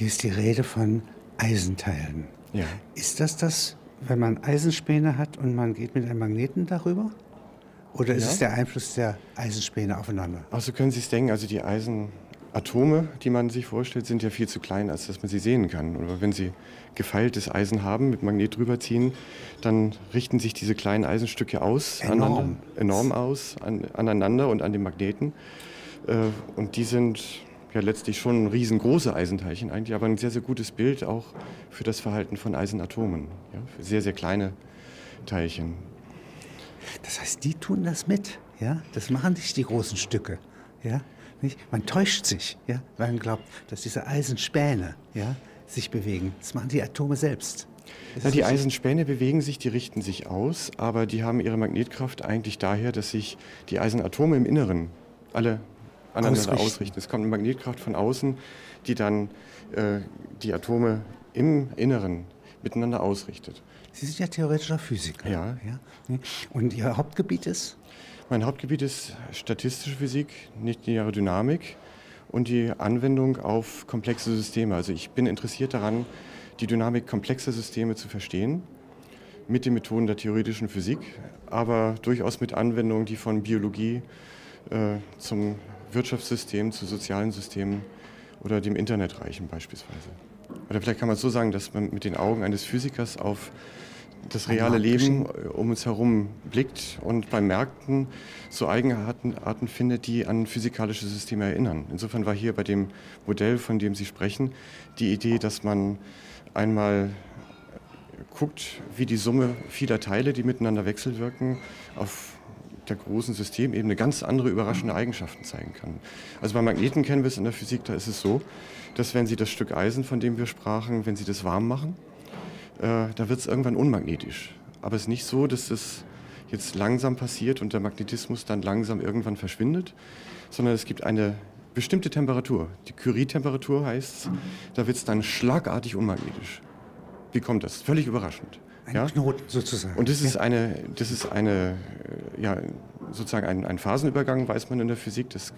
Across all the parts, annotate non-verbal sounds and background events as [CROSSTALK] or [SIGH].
Hier ist die Rede von Eisenteilen. Ja. Ist das das, wenn man Eisenspäne hat und man geht mit einem Magneten darüber? Oder ist Ja. es der Einfluss der Eisenspäne aufeinander? Auch so können Sie es denken, also die Eisenatome, die man sich vorstellt, sind ja viel zu klein, als dass man sie sehen kann. Oder wenn Sie gefeiltes Eisen haben, mit Magnet drüber ziehen, dann richten sich diese kleinen Eisenstücke aus, Enorm. aneinander- enorm aus, an, aneinander und an den Magneten. Äh, und die sind ja letztlich schon riesengroße Eisenteilchen eigentlich, aber ein sehr, sehr gutes Bild auch für das Verhalten von Eisenatomen. Ja, für sehr, sehr kleine Teilchen. Das heißt, die tun das mit. Ja? Das machen nicht die großen Stücke. Ja? Nicht? Man täuscht sich, ja? weil man glaubt, dass diese Eisenspäne ja, sich bewegen. Das machen die Atome selbst. Ist die. Eisenspäne bewegen sich, die richten sich aus, aber die haben ihre Magnetkraft eigentlich daher, dass sich die Eisenatome im Inneren alle aneinander Ausrichten. ausrichten. Es kommt eine Magnetkraft von außen, die dann äh, die Atome im Inneren miteinander ausrichtet. Sie sind ja theoretischer Physiker. Ja. ja? Und Ihr Hauptgebiet ist? Mein Hauptgebiet ist statistische Physik, nichtlineare Dynamik und die Anwendung auf komplexe Systeme. Also ich bin interessiert daran, die Dynamik komplexer Systeme zu verstehen mit den Methoden der theoretischen Physik, aber durchaus mit Anwendungen, die von Biologie äh, zum Wirtschaftssystem, zu sozialen Systemen oder dem Internet reichen beispielsweise. Oder vielleicht kann man es so sagen, dass man mit den Augen eines Physikers auf das reale Leben um uns herum blickt und bei Märkten so Eigenarten Arten findet, die an physikalische Systeme erinnern. Insofern war hier bei dem Modell, von dem Sie sprechen, die Idee, dass man einmal guckt, wie die Summe vieler Teile, die miteinander wechselwirken, auf der großen Systemebene ganz andere überraschende Eigenschaften zeigen kann. Also bei Magneten kennen wir es in der Physik, da ist es so, dass wenn Sie das Stück Eisen, von dem wir sprachen, wenn Sie das warm machen, äh, da wird es irgendwann unmagnetisch. Aber es ist nicht so, dass es jetzt langsam passiert und der Magnetismus dann langsam irgendwann verschwindet, sondern es gibt eine bestimmte Temperatur. Die Curie-Temperatur heißt, da wird es dann schlagartig unmagnetisch. Wie kommt das? Völlig überraschend. Ein Knoten sozusagen. Und das ist eine, das ist eine, äh, ja, sozusagen ein, ein Phasenübergang, weiß man in der Physik, das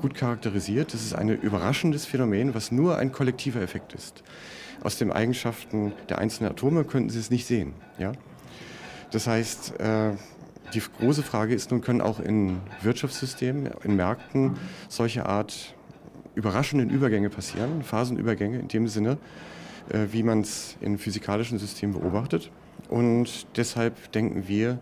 gut charakterisiert. Das ist ein überraschendes Phänomen, was nur ein kollektiver Effekt ist. Aus den Eigenschaften der einzelnen Atome könnten Sie es nicht sehen. Ja? Das heißt, äh, die große Frage ist nun, können auch in Wirtschaftssystemen, in Märkten solche Art überraschenden Übergänge passieren, Phasenübergänge in dem Sinne, äh, wie man es in physikalischen Systemen beobachtet. Und deshalb denken wir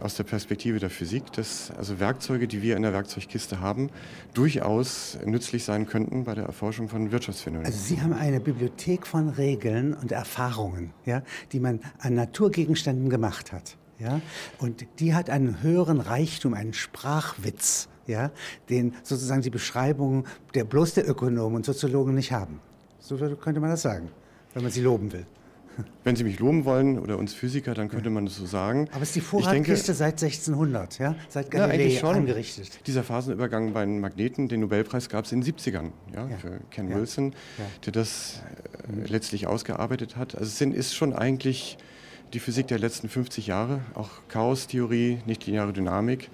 aus der Perspektive der Physik, dass also Werkzeuge, die wir in der Werkzeugkiste haben, durchaus nützlich sein könnten bei der Erforschung von Wirtschaftsphänomenen. Also Sie haben eine Bibliothek von Regeln und Erfahrungen, ja, die man an Naturgegenständen gemacht hat. Ja? Und die hat einen höheren Reichtum, einen Sprachwitz, ja, den sozusagen die Beschreibungen der bloß der Ökonomen und Soziologen nicht haben. So könnte man das sagen, wenn man sie loben will. [LAUGHS] Wenn Sie mich loben wollen oder uns Physiker, dann könnte man das so sagen. Aber es ist die Vorratkiste seit 1600, ja, seit Ja, Galilei schon. angerichtet. Dieser Phasenübergang bei den Magneten, den Nobelpreis gab es in den 70ern, ja, Ja. für Ken Ja. Wilson, Ja. der das äh, letztlich ausgearbeitet hat. Also es sind, ist schon eigentlich die Physik der letzten 50 Jahre, auch Chaostheorie, nichtlineare Dynamik,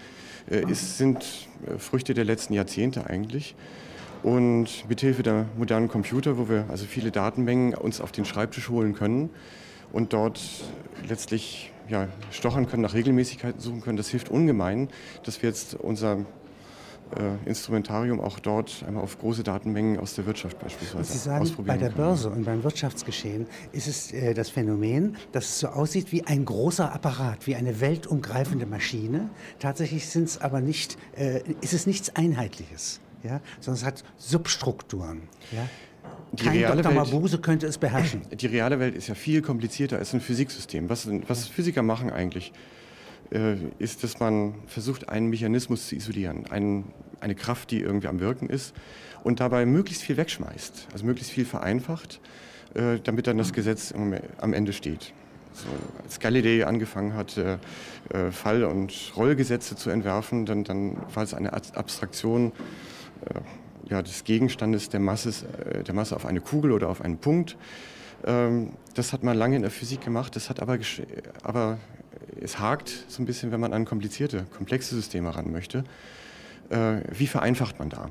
äh, ist, sind äh, Früchte der letzten Jahrzehnte eigentlich. Und mithilfe der modernen Computer, wo wir also viele Datenmengen uns auf den Schreibtisch holen können und dort letztlich ja, stochern können, nach Regelmäßigkeiten suchen können, das hilft ungemein, dass wir jetzt unser äh, Instrumentarium auch dort einmal auf große Datenmengen aus der Wirtschaft beispielsweise Und Sie sagen, ausprobieren bei der können. Börse und beim Wirtschaftsgeschehen ist es äh, das Phänomen, dass es so aussieht wie ein großer Apparat, wie eine weltumgreifende Maschine. Tatsächlich sind es aber nicht, äh, ist es nichts Einheitliches, ja? sondern es hat Substrukturen. Ja? Die Kein reale Dr. Welt- Mabuse könnte es beherrschen. [CLEARS THROAT] Die reale Welt ist ja viel komplizierter als ein Physiksystem. Was, was Physiker machen eigentlich, äh, ist, dass man versucht, einen Mechanismus zu isolieren, einen, eine Kraft, die irgendwie am Wirken ist und dabei möglichst viel wegschmeißt, also möglichst viel vereinfacht, äh, damit dann das Gesetz am Ende steht. So, als Galilei angefangen hat, äh, äh, Fall- und Rollgesetze zu entwerfen, dann, dann war es eine Ab- Abstraktion ja, des Gegenstandes der Masse, äh, der Masse auf eine Kugel oder auf einen Punkt. Ähm, das hat man lange in der Physik gemacht, das hat aber, aber es hakt so ein bisschen, wenn man an komplizierte, komplexe Systeme ran möchte. Äh, wie vereinfacht man da?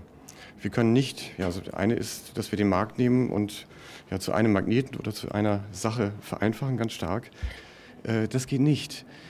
Wir können nicht, ja, also eine ist, dass wir den Markt nehmen und ja, zu einem Magneten oder zu einer Sache vereinfachen, ganz stark. Äh, das geht nicht äh,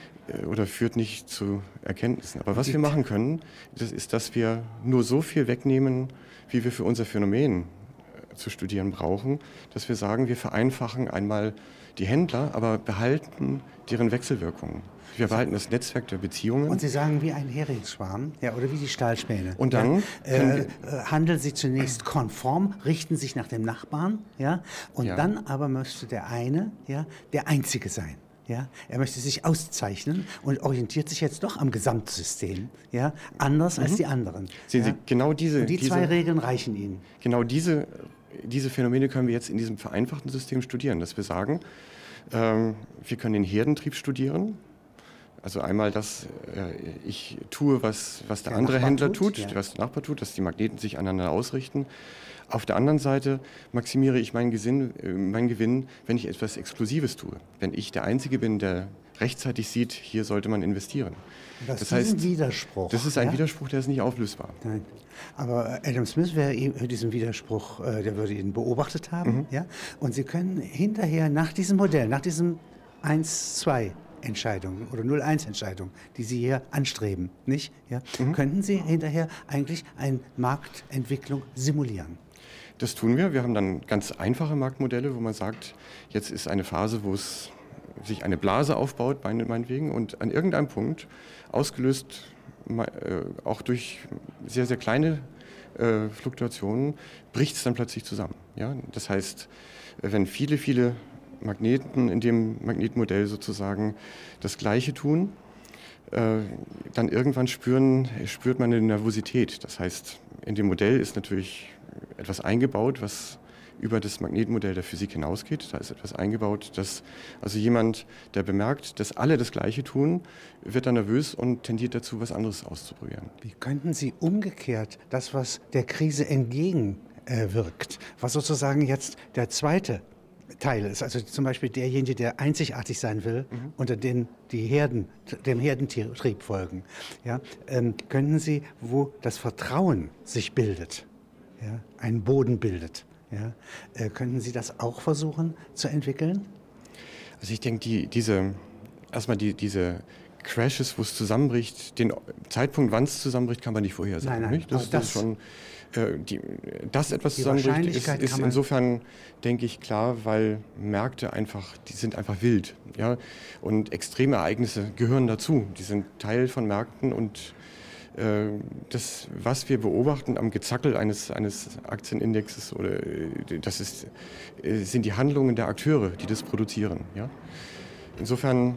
oder führt nicht zu Erkenntnissen. Aber was wir machen können, das ist, dass wir nur so viel wegnehmen, wie wir für unser Phänomen äh, zu studieren brauchen, dass wir sagen, wir vereinfachen einmal die Händler, aber behalten deren Wechselwirkungen. Wir behalten das Netzwerk der Beziehungen. Und Sie sagen wie ein Heringsschwarm, ja, oder wie die Stahlspäne. Und dann ja, äh, äh, handeln Sie zunächst konform, richten sich nach dem Nachbarn, ja, und ja. dann aber möchte der eine, ja, der Einzige sein. Ja, er möchte sich auszeichnen und orientiert sich jetzt doch am Gesamtsystem, ja, anders mhm. als die anderen. Sehen ja? Sie, genau diese. Und die diese, zwei Regeln reichen Ihnen. Genau diese, diese Phänomene können wir jetzt in diesem vereinfachten System studieren, dass wir sagen, ähm, wir können den Herdentrieb studieren, also einmal, dass äh, ich tue, was, was der, der andere Nachbar Händler tut, tut ja. was der Nachbar tut, dass die Magneten sich aneinander ausrichten. Auf der anderen Seite maximiere ich meinen, Gesinn, äh, meinen Gewinn, wenn ich etwas Exklusives tue. Wenn ich der Einzige bin, der rechtzeitig sieht, hier sollte man investieren. Das, das heißt, ein Widerspruch. Das ist ein ja? Widerspruch, der ist nicht auflösbar. Nein. Aber Adam Smith wäre diesen Widerspruch, äh, der würde ihn beobachtet haben. Mhm. Ja? Und Sie können hinterher nach diesem Modell, nach diesem 1, 2 Entscheidung oder 0-1-Entscheidung, die Sie hier anstreben, nicht? Ja? Mhm. Könnten Sie hinterher eigentlich eine Marktentwicklung simulieren? Das tun wir. Wir haben dann ganz einfache Marktmodelle, wo man sagt, jetzt ist eine Phase, wo es sich eine Blase aufbaut, meinetwegen, und an irgendeinem Punkt, ausgelöst äh, auch durch sehr, sehr kleine äh, Fluktuationen, bricht es dann plötzlich zusammen. Ja? Das heißt, wenn viele, viele Magneten in dem Magnetmodell sozusagen das Gleiche tun, äh, dann irgendwann spüren, spürt man eine Nervosität. Das heißt, in dem Modell ist natürlich etwas eingebaut, was über das Magnetmodell der Physik hinausgeht. Da ist etwas eingebaut, dass also jemand, der bemerkt, dass alle das Gleiche tun, wird dann nervös und tendiert dazu, was anderes auszuprobieren. Wie könnten Sie umgekehrt das, was der Krise entgegenwirkt, was sozusagen jetzt der zweite Teil ist. Also zum Beispiel derjenige, der einzigartig sein will, mhm. unter den die Herden, dem Herdentrieb folgen. Ja, ähm, können Sie, wo das Vertrauen sich bildet, ja, einen Boden bildet, ja, äh, können Sie das auch versuchen zu entwickeln? Also ich denke, die, diese, erstmal die, diese Crashes, wo es zusammenbricht, den Zeitpunkt, wann es zusammenbricht, kann man nicht vorhersagen. Nein, nein, nicht? Das, das, das ist schon äh, die, dass etwas zusammenbricht, ist, ist insofern, denke ich, klar, weil Märkte einfach, die sind einfach wild. Ja? Und extreme Ereignisse gehören dazu. Die sind Teil von Märkten und das, was wir beobachten am Gezackel eines, eines Aktienindexes, oder, äh, das ist, sind die Handlungen der Akteure, die das produzieren. Ja? Insofern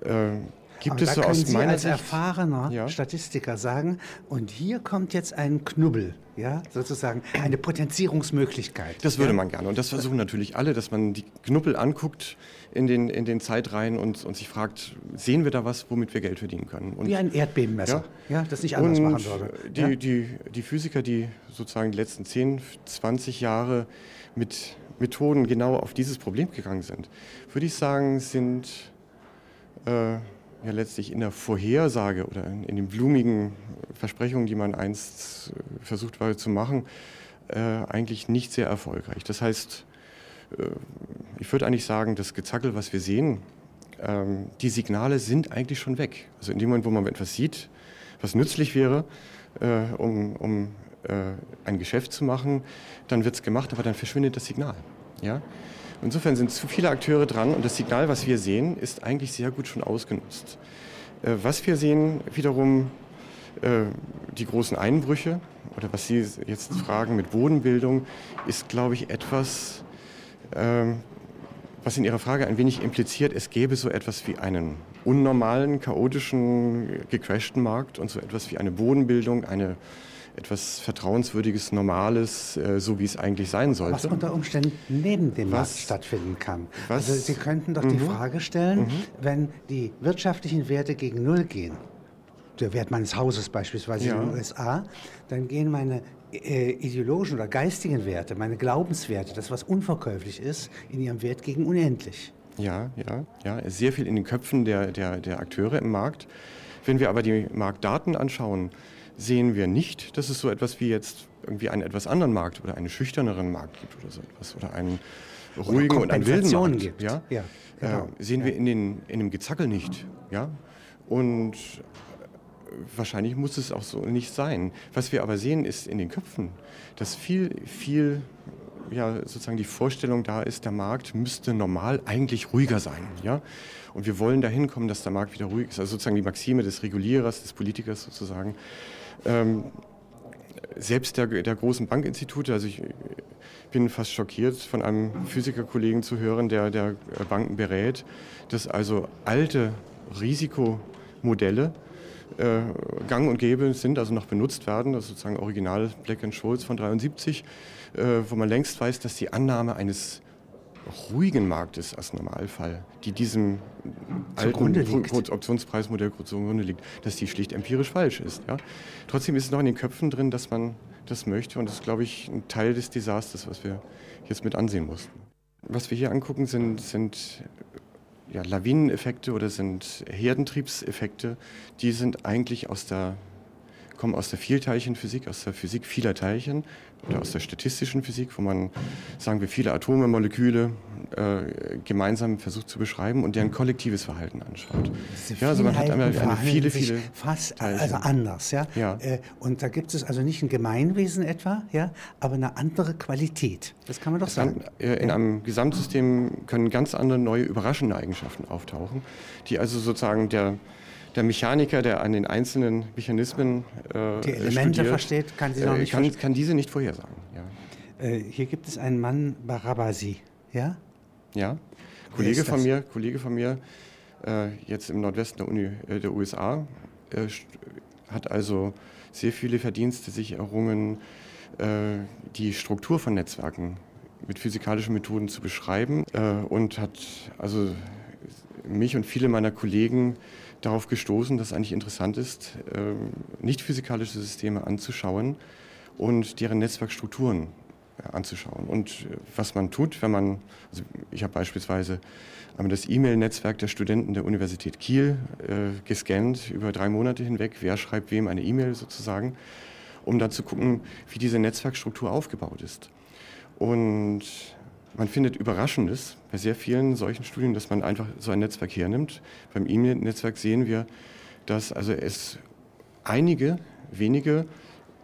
äh, Gibt Aber es so aus Sie meiner als Sicht? erfahrener ja. Statistiker sagen, und hier kommt jetzt ein Knubbel, ja, sozusagen eine Potenzierungsmöglichkeit. Das würde ja? man gerne. Und das versuchen natürlich alle, dass man die Knubbel anguckt in den, in den Zeitreihen und, und sich fragt, sehen wir da was, womit wir Geld verdienen können? Und, Wie ein Erdbebenmesser, ja, ja das nicht anders und machen würde. Die, ja? die, die Physiker, die sozusagen die letzten 10, 20 Jahre mit Methoden genau auf dieses Problem gegangen sind, würde ich sagen, sind äh, ja letztlich in der Vorhersage oder in, in den blumigen Versprechungen, die man einst versucht war zu machen, äh, eigentlich nicht sehr erfolgreich. Das heißt, ich würde eigentlich sagen, das Gezackel, was wir sehen, ähm, die Signale sind eigentlich schon weg. Also in dem Moment, wo man etwas sieht, was nützlich wäre, äh, um, um äh, ein Geschäft zu machen, dann wird es gemacht, aber dann verschwindet das Signal. Ja? Insofern sind zu viele Akteure dran und das Signal, was wir sehen, ist eigentlich sehr gut schon ausgenutzt. Äh, was wir sehen, wiederum äh, die großen Einbrüche oder was Sie jetzt fragen mit Bodenbildung, ist, glaube ich, etwas, was in Ihrer Frage ein wenig impliziert, es gäbe so etwas wie einen unnormalen, chaotischen, gecrashten Markt und so etwas wie eine Bodenbildung, eine etwas Vertrauenswürdiges, Normales, äh, so wie es eigentlich sein sollte. Was unter Umständen neben dem was, Markt stattfinden kann. Was, also Sie könnten doch mhm. die Frage stellen, mhm. wenn die wirtschaftlichen Werte gegen Null gehen, der Wert meines Hauses beispielsweise ja. in den USA, dann gehen meine äh, ideologischen oder geistigen Werte, meine Glaubenswerte, das was unverkäuflich ist, in ihrem Wert gegen unendlich. Ja, ja, ja, sehr viel in den Köpfen der, der, der Akteure im Markt. Wenn wir aber die Marktdaten anschauen, sehen wir nicht, dass es so etwas wie jetzt irgendwie einen etwas anderen Markt oder einen schüchterneren Markt gibt oder so etwas oder einen ruhigen und einen wilden Markt, gibt. Ja, ja äh, genau. äh, sehen ja. wir in, den, in dem Gezackel nicht. Ja? Und wahrscheinlich muss es auch so nicht sein. Was wir aber sehen, ist in den Köpfen, dass viel, viel ja, sozusagen die Vorstellung da ist, der Markt müsste normal eigentlich ruhiger sein. Ja? Und wir wollen dahin kommen, dass der Markt wieder ruhig ist. Also sozusagen die Maxime des Regulierers, des Politikers sozusagen. Ähm, selbst der, der großen Bankinstitute, also ich bin fast schockiert, von einem Physikerkollegen zu hören, der, der Banken berät, dass also alte Risikomodelle äh, gang und gäbe sind, also noch benutzt werden, das ist sozusagen Original Black Scholes von 73, äh, wo man längst weiß, dass die Annahme eines ruhigen Marktes als Normalfall, die diesem alten Optionspreismodell zugrunde liegt, dass die schlicht empirisch falsch ist. Ja? Trotzdem ist es noch in den Köpfen drin, dass man das möchte und das ist, glaube ich, ein Teil des Desasters, was wir jetzt mit ansehen mussten. Was wir hier angucken, sind, sind ja, Lawineneffekte oder sind Herdentriebseffekte, die sind eigentlich aus der kommen aus der Vielteilchenphysik, aus der Physik vieler Teilchen aus der statistischen Physik, wo man, sagen wir, viele Atome, Moleküle äh, gemeinsam versucht zu beschreiben und deren kollektives Verhalten anschaut. ja, also man hat einmal eine viele, viele fast Teilchen. also anders, ja. ja. Äh, und da gibt es also nicht ein Gemeinwesen etwa, ja, aber eine andere Qualität. Das kann man doch sagen. Kann, äh, in einem Gesamtsystem können ganz andere neue überraschende Eigenschaften auftauchen, die also sozusagen der der Mechaniker, der an den einzelnen Mechanismen äh, die Elemente studiert, versteht, kann sie noch äh, nicht kann, kann diese nicht vorhersagen. Ja. Äh, hier gibt es einen Mann, Barabasi, ja? Ja, Kollege von mir, Kollege von mir, äh, jetzt im Nordwesten der, Uni, äh, der USA, äh, hat also sehr viele Verdienste sich errungen, die Struktur von Netzwerken mit physikalischen Methoden zu beschreiben und hat also mich und viele meiner Kollegen darauf gestoßen, dass es eigentlich interessant ist, ähm, nicht physikalische Systeme anzuschauen und deren Netzwerkstrukturen äh, anzuschauen. Und äh, was man tut, wenn man, also ich habe beispielsweise das E-Mail-Netzwerk der Studenten der Universität Kiel äh, gescannt über drei Monate hinweg, wer schreibt wem eine E-Mail sozusagen, um dann zu gucken, wie diese Netzwerkstruktur aufgebaut ist. Und man findet Überraschendes bei sehr vielen solchen Studien, dass man einfach so ein Netzwerk hernimmt. Beim E-Mail-Netzwerk sehen wir, dass also es einige wenige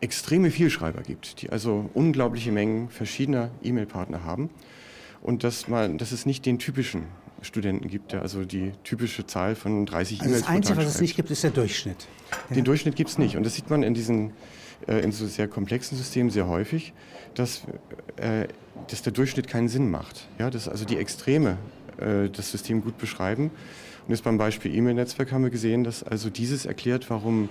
extreme Vielschreiber gibt, die also unglaubliche Mengen verschiedener E-Mail-Partner haben und dass, man, dass es nicht den typischen Studenten gibt, der also die typische Zahl von 30 also E-Mails Das Einzige, was es nicht gibt, ist der Durchschnitt. Den ja. Durchschnitt gibt es nicht und das sieht man in diesen in so sehr komplexen Systemen sehr häufig, dass, äh, dass der Durchschnitt keinen Sinn macht. Ja, dass also die Extreme äh, das System gut beschreiben. Und jetzt beim Beispiel E-Mail-Netzwerk haben wir gesehen, dass also dieses erklärt, warum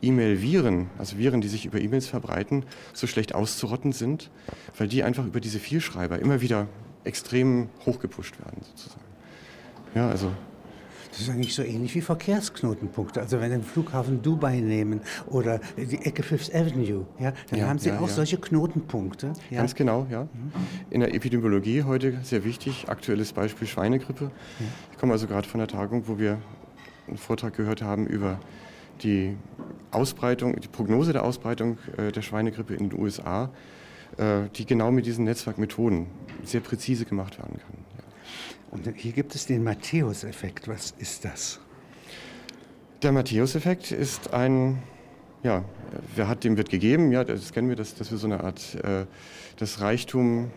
E-Mail-Viren, also Viren, die sich über E-Mails verbreiten, so schlecht auszurotten sind, weil die einfach über diese Vielschreiber immer wieder extrem hochgepusht werden sozusagen. Ja, also das ist eigentlich so ähnlich wie Verkehrsknotenpunkte. Also wenn Sie den Flughafen Dubai nehmen oder die Ecke Fifth Avenue, ja, dann ja, haben Sie ja, auch ja. solche Knotenpunkte. Ganz genau, ja. In der Epidemiologie heute sehr wichtig, aktuelles Beispiel Schweinegrippe. Ich komme also gerade von der Tagung, wo wir einen Vortrag gehört haben über die Ausbreitung, die Prognose der Ausbreitung äh, der Schweinegrippe in den USA, äh, die genau mit diesen Netzwerkmethoden sehr präzise gemacht werden kann. Und hier gibt es den Matthäus-Effekt. Was ist das? Der Matthäus-Effekt ist ein, ja, wer hat, dem wird gegeben, ja, das kennen wir, dass, dass wir so eine Art, äh, das Reichtum,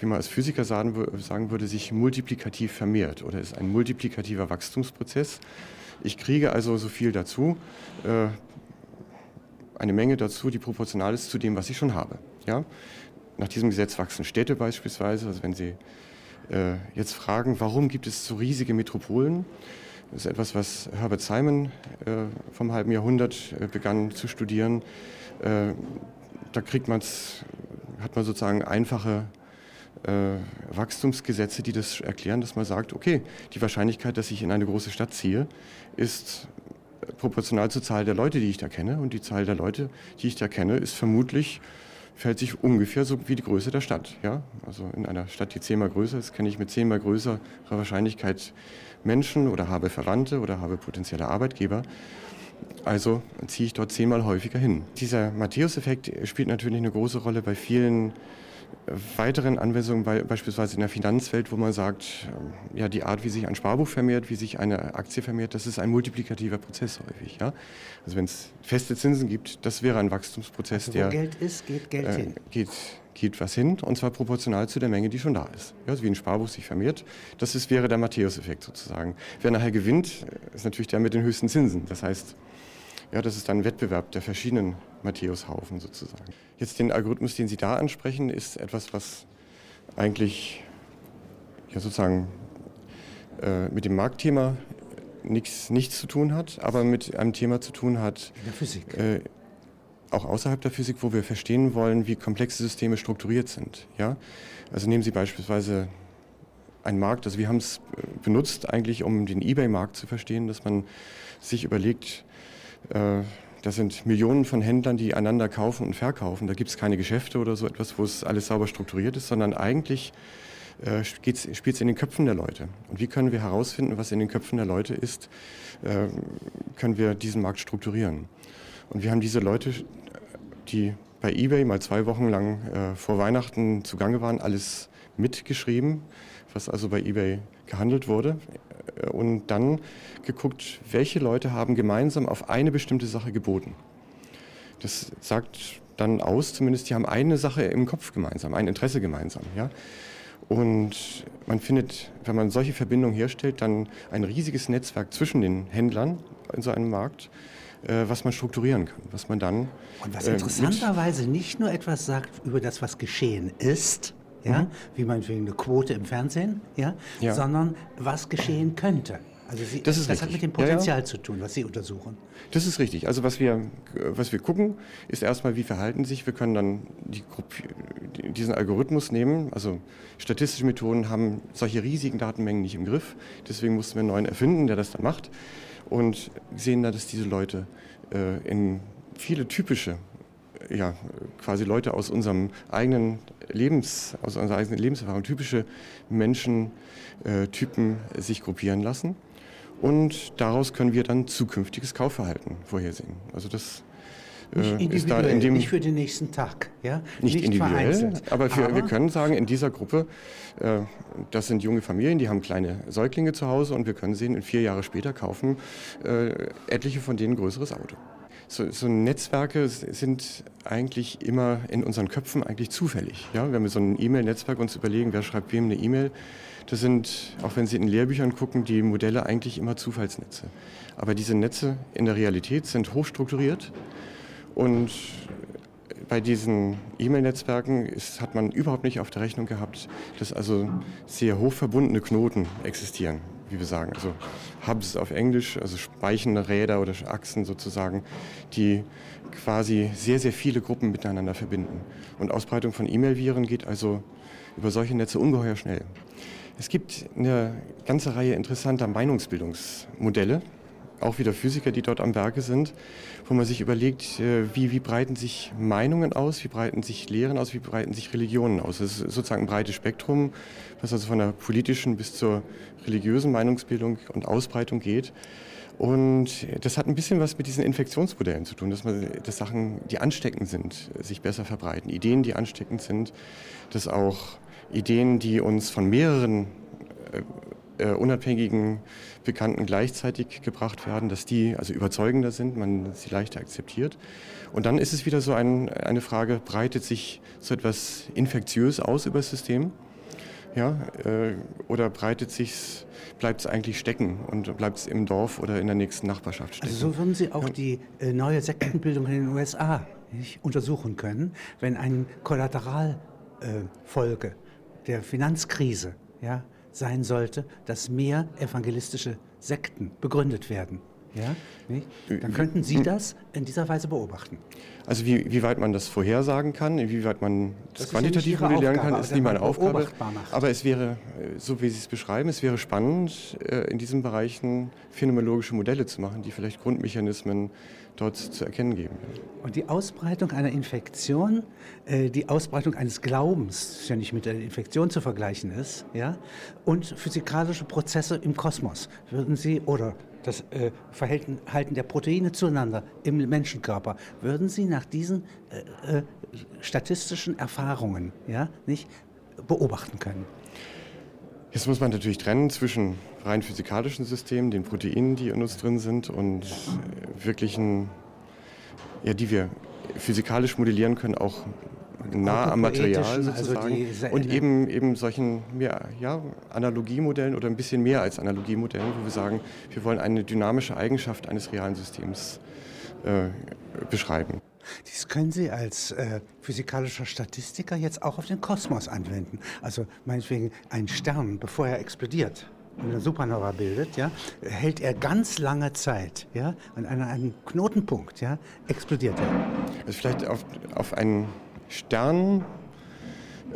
wie man als Physiker sagen, sagen würde, sich multiplikativ vermehrt oder ist ein multiplikativer Wachstumsprozess. Ich kriege also so viel dazu, äh, eine Menge dazu, die proportional ist zu dem, was ich schon habe. Ja? Nach diesem Gesetz wachsen Städte beispielsweise, also wenn Sie äh, jetzt fragen, warum gibt es so riesige Metropolen? Das ist etwas, was Herbert Simon äh, vom halben Jahrhundert äh, begann zu studieren. Äh, da kriegt man's, hat man sozusagen einfache äh, Wachstumsgesetze, die das erklären, dass man sagt, okay, die Wahrscheinlichkeit, dass ich in eine große Stadt ziehe, ist proportional zur Zahl der Leute, die ich da kenne. Und die Zahl der Leute, die ich da kenne, ist vermutlich verhält sich ungefähr so wie die Größe der Stadt. Ja? Also in einer Stadt, die zehnmal größer ist, kenne ich mit zehnmal größerer Wahrscheinlichkeit Menschen oder habe Verwandte oder habe potenzielle Arbeitgeber. Also ziehe ich dort zehnmal häufiger hin. Dieser Matthäus-Effekt spielt natürlich eine große Rolle bei vielen weiteren Anwendungen, beispielsweise in der Finanzwelt, wo man sagt, ähm, ja, die Art, wie sich ein Sparbuch vermehrt, wie sich eine Aktie vermehrt, das ist ein multiplikativer Prozess häufig. Ja? Also wenn es feste Zinsen gibt, das wäre ein Wachstumsprozess, also wo der. Geld ist, geht Geld äh, hin. Geht, geht was hin und zwar proportional zu der Menge, die schon da ist. Ja, also wie ein Sparbuch sich vermehrt, das ist, wäre der Matthäus-Effekt sozusagen. Wer nachher gewinnt, ist natürlich der mit den höchsten Zinsen. Das heißt, ja, das ist dann ein Wettbewerb der verschiedenen Matthäushaufen sozusagen. Jetzt den Algorithmus, den Sie da ansprechen, ist etwas, was eigentlich ja, sozusagen äh, mit dem Marktthema nichts, nichts zu tun hat, aber mit einem Thema zu tun hat. In der Physik. Äh, auch außerhalb der Physik, wo wir verstehen wollen, wie komplexe Systeme strukturiert sind. Ja? Also nehmen Sie beispielsweise einen Markt, also wir haben es äh, benutzt eigentlich, um den eBay-Markt zu verstehen, dass man sich überlegt, das sind Millionen von Händlern, die einander kaufen und verkaufen. Da gibt es keine Geschäfte oder so etwas, wo es alles sauber strukturiert ist, sondern eigentlich äh, spielt es in den Köpfen der Leute. Und wie können wir herausfinden, was in den Köpfen der Leute ist, äh, können wir diesen Markt strukturieren. Und wir haben diese Leute, die bei eBay mal zwei Wochen lang äh, vor Weihnachten zugange waren, alles mitgeschrieben, was also bei eBay gehandelt wurde. Äh, und dann geguckt, welche Leute haben gemeinsam auf eine bestimmte Sache geboten. Das sagt dann aus, zumindest die haben eine Sache im Kopf gemeinsam, ein Interesse gemeinsam. Ja? Und man findet, wenn man solche Verbindungen herstellt, dann ein riesiges Netzwerk zwischen den Händlern in so einem Markt, äh, was man strukturieren kann, was man dann. Und was äh, interessanterweise nicht nur etwas sagt über das, was geschehen ist, ja, mhm. wie meinetwegen eine Quote im Fernsehen, ja, ja. sondern was geschehen könnte. Also Sie, das, das hat mit dem Potenzial ja, ja. zu tun, was Sie untersuchen. Das ist richtig. Also was wir, was wir gucken, ist erstmal, wie verhalten sich. Wir können dann die diesen Algorithmus nehmen. Also statistische Methoden haben solche riesigen Datenmengen nicht im Griff. Deswegen mussten wir einen neuen erfinden, der das dann macht. Und sehen dann, dass diese Leute äh, in viele typische ja, quasi Leute aus unserem eigenen Lebens, aus unserer eigenen Lebenserfahrung, typische Menschentypen äh, sich gruppieren lassen. Und daraus können wir dann zukünftiges Kaufverhalten vorhersehen. Also das äh, ist da in dem nicht für den nächsten Tag, ja? Nicht, nicht individuell, aber, für, aber, wir können sagen, in dieser Gruppe, äh, das sind junge Familien, die haben kleine Säuglinge zu Hause und wir können sehen, in vier Jahre später kaufen äh, etliche von denen ein größeres Auto so, so, Netzwerke sind eigentlich immer in unseren Köpfen eigentlich zufällig. Ja? Wenn wir so ein E-Mail-Netzwerk uns überlegen, wer schreibt wem eine E-Mail, das sind, auch wenn Sie in Lehrbüchern gucken, die Modelle eigentlich immer Zufallsnetze. Aber diese Netze in der Realität sind hochstrukturiert und bei diesen E-Mail-Netzwerken hat man überhaupt nicht auf der Rechnung gehabt, dass also sehr hoch verbundene Knoten existieren wie wir sagen, also Hubs auf Englisch, also speichende Räder oder Achsen sozusagen, die quasi sehr, sehr viele Gruppen miteinander verbinden. Und Ausbreitung von E-Mail-Viren geht also über solche Netze ungeheuer schnell. Es gibt eine ganze Reihe interessanter Meinungsbildungsmodelle, auch wieder Physiker, die dort am Werke sind, wo man sich überlegt, äh, wie, wie breiten sich Meinungen aus, wie breiten sich Lehren aus, wie breiten sich Religionen aus. Das ist sozusagen ein breites Spektrum, was also von der politischen bis zur religiösen Meinungsbildung und Ausbreitung geht. Und das hat ein bisschen was mit diesen Infektionsmodellen zu tun, dass man, dass Sachen, die ansteckend sind, sich besser verbreiten. Ideen, die ansteckend sind, dass auch Ideen, die uns von mehreren äh, unabhängigen Bekannten gleichzeitig gebracht werden, dass die also überzeugender sind, man sie leichter akzeptiert. Und dann ist es wieder so ein, eine Frage, breitet sich so etwas infektiös aus über das System? Ja, äh, oder breitet sich bleibt es eigentlich stecken und bleibt es im Dorf oder in der nächsten Nachbarschaft stecken. Also so würden Sie auch ja. die äh, neue Sektenbildung in den USA nicht, untersuchen können, wenn eine Kollateralfolge äh, der Finanzkrise ja, sein sollte, dass mehr evangelistische Sekten begründet werden. Ja, nicht? Dann könnten Sie das in dieser Weise beobachten. Also wie, wie weit man das vorhersagen kann, inwieweit man das, das quantitativ ja modellieren kann, ist nie meine Aufgabe. Aber es wäre, äh, so wie Sie es beschreiben, es wäre spannend, äh, in diesen Bereichen phänomenologische Modelle zu machen, die vielleicht Grundmechanismen dort zu erkennen geben. Und die Ausbreitung einer Infektion, äh, die Ausbreitung eines Glaubens, das ja nicht mit der Infektion zu vergleichen ist, ja, und physikalische Prozesse im Kosmos, würden Sie, oder das äh, Verhalten der Proteine zueinander im Menschenkörper, würden Sie nach diesen äh, statistischen Erfahrungen ja, nicht beobachten können? Jetzt muss man natürlich trennen zwischen rein physikalischen Systemen, den Proteinen, die in uns drin sind, und wirklichen, ja, die wir physikalisch modellieren können, auch nah am Material also sozusagen. Also und eben, eben solchen mehr, ja, Analogiemodellen oder ein bisschen mehr als Analogiemodellen, wo wir sagen, wir wollen eine dynamische Eigenschaft eines realen Systems äh, beschreiben. Dies können Sie als äh, physikalischer Statistiker jetzt auch auf den Kosmos anwenden. Also meinetwegen ein Stern, bevor er explodiert und eine Supernova bildet, ja, hält er ganz lange Zeit, ja, an einem Knotenpunkt, ja, explodiert er. Also vielleicht auf, auf einen Stern,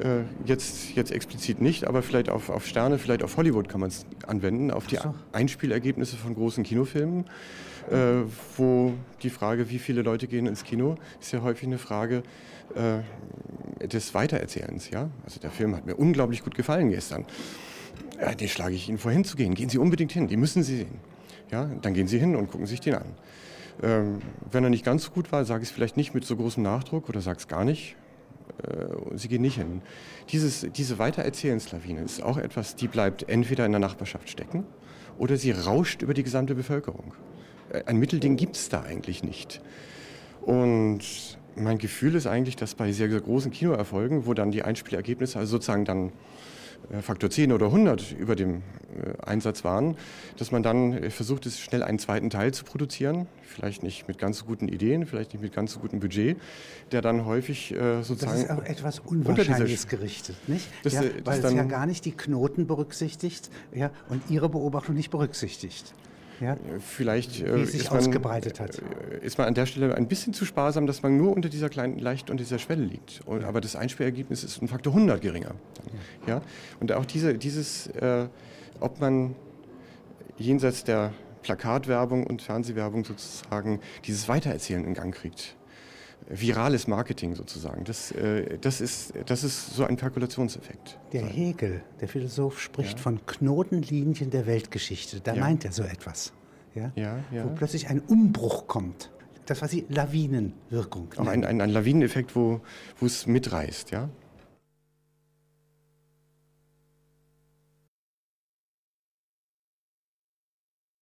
äh, jetzt, jetzt explizit nicht, aber vielleicht auf, auf Sterne, vielleicht auf Hollywood kann man es anwenden, auf die so. Einspielergebnisse von großen Kinofilmen, äh, wo die Frage, wie viele Leute gehen ins Kino, ist ja häufig eine Frage äh, des Weitererzählens. Ja? Also der Film hat mir unglaublich gut gefallen gestern. Ja, den schlage ich Ihnen vor, hinzugehen. Gehen Sie unbedingt hin, die müssen Sie sehen. Ja, dann gehen Sie hin und gucken sich den an. Ähm, wenn er nicht ganz so gut war, sage ich es vielleicht nicht mit so großem Nachdruck oder sage es gar nicht. Äh, sie gehen nicht hin. Dieses, diese Weitererzählenslawine ist auch etwas, die bleibt entweder in der Nachbarschaft stecken oder sie rauscht über die gesamte Bevölkerung. Äh, ein Mittelding gibt es da eigentlich nicht. Und mein Gefühl ist eigentlich, dass bei sehr, sehr großen Kinoerfolgen, wo dann die Einspielergebnisse also sozusagen dann äh, Faktor 10 oder 100 über dem äh, Einsatz waren, dass man dann versucht ist, schnell einen zweiten Teil zu produzieren. Vielleicht nicht mit ganz so guten Ideen, vielleicht nicht mit ganz so gutem Budget, der dann häufig sozusagen. Das ist auch etwas Unwahrscheinliches gerichtet, nicht? Das, ja, weil es ja gar nicht die Knoten berücksichtigt ja, und Ihre Beobachtung nicht berücksichtigt. Ja? Vielleicht sich ausgebreitet man, hat. ist man an der Stelle ein bisschen zu sparsam, dass man nur unter dieser kleinen, leicht unter dieser Schwelle liegt. Und, aber das Einspielergebnis ist ein Faktor 100 geringer. Ja. ja? Und auch diese, dieses, äh, ob man jenseits der Plakatwerbung und Fernsehwerbung sozusagen dieses Weitererzählen in Gang kriegt virales Marketing sozusagen. Das, äh, das, ist, das ist so ein Kalkulationseffekt. Der Hegel, der Philosoph, spricht ja. von Knotenlinien der Weltgeschichte. Da ja. meint er so etwas. Ja? Ja, Wo plötzlich ein Umbruch kommt. Das, was Sie Lawinenwirkung. Auch ein, ein, ein Lawineneffekt, wo, wo es mitreißt. Ja?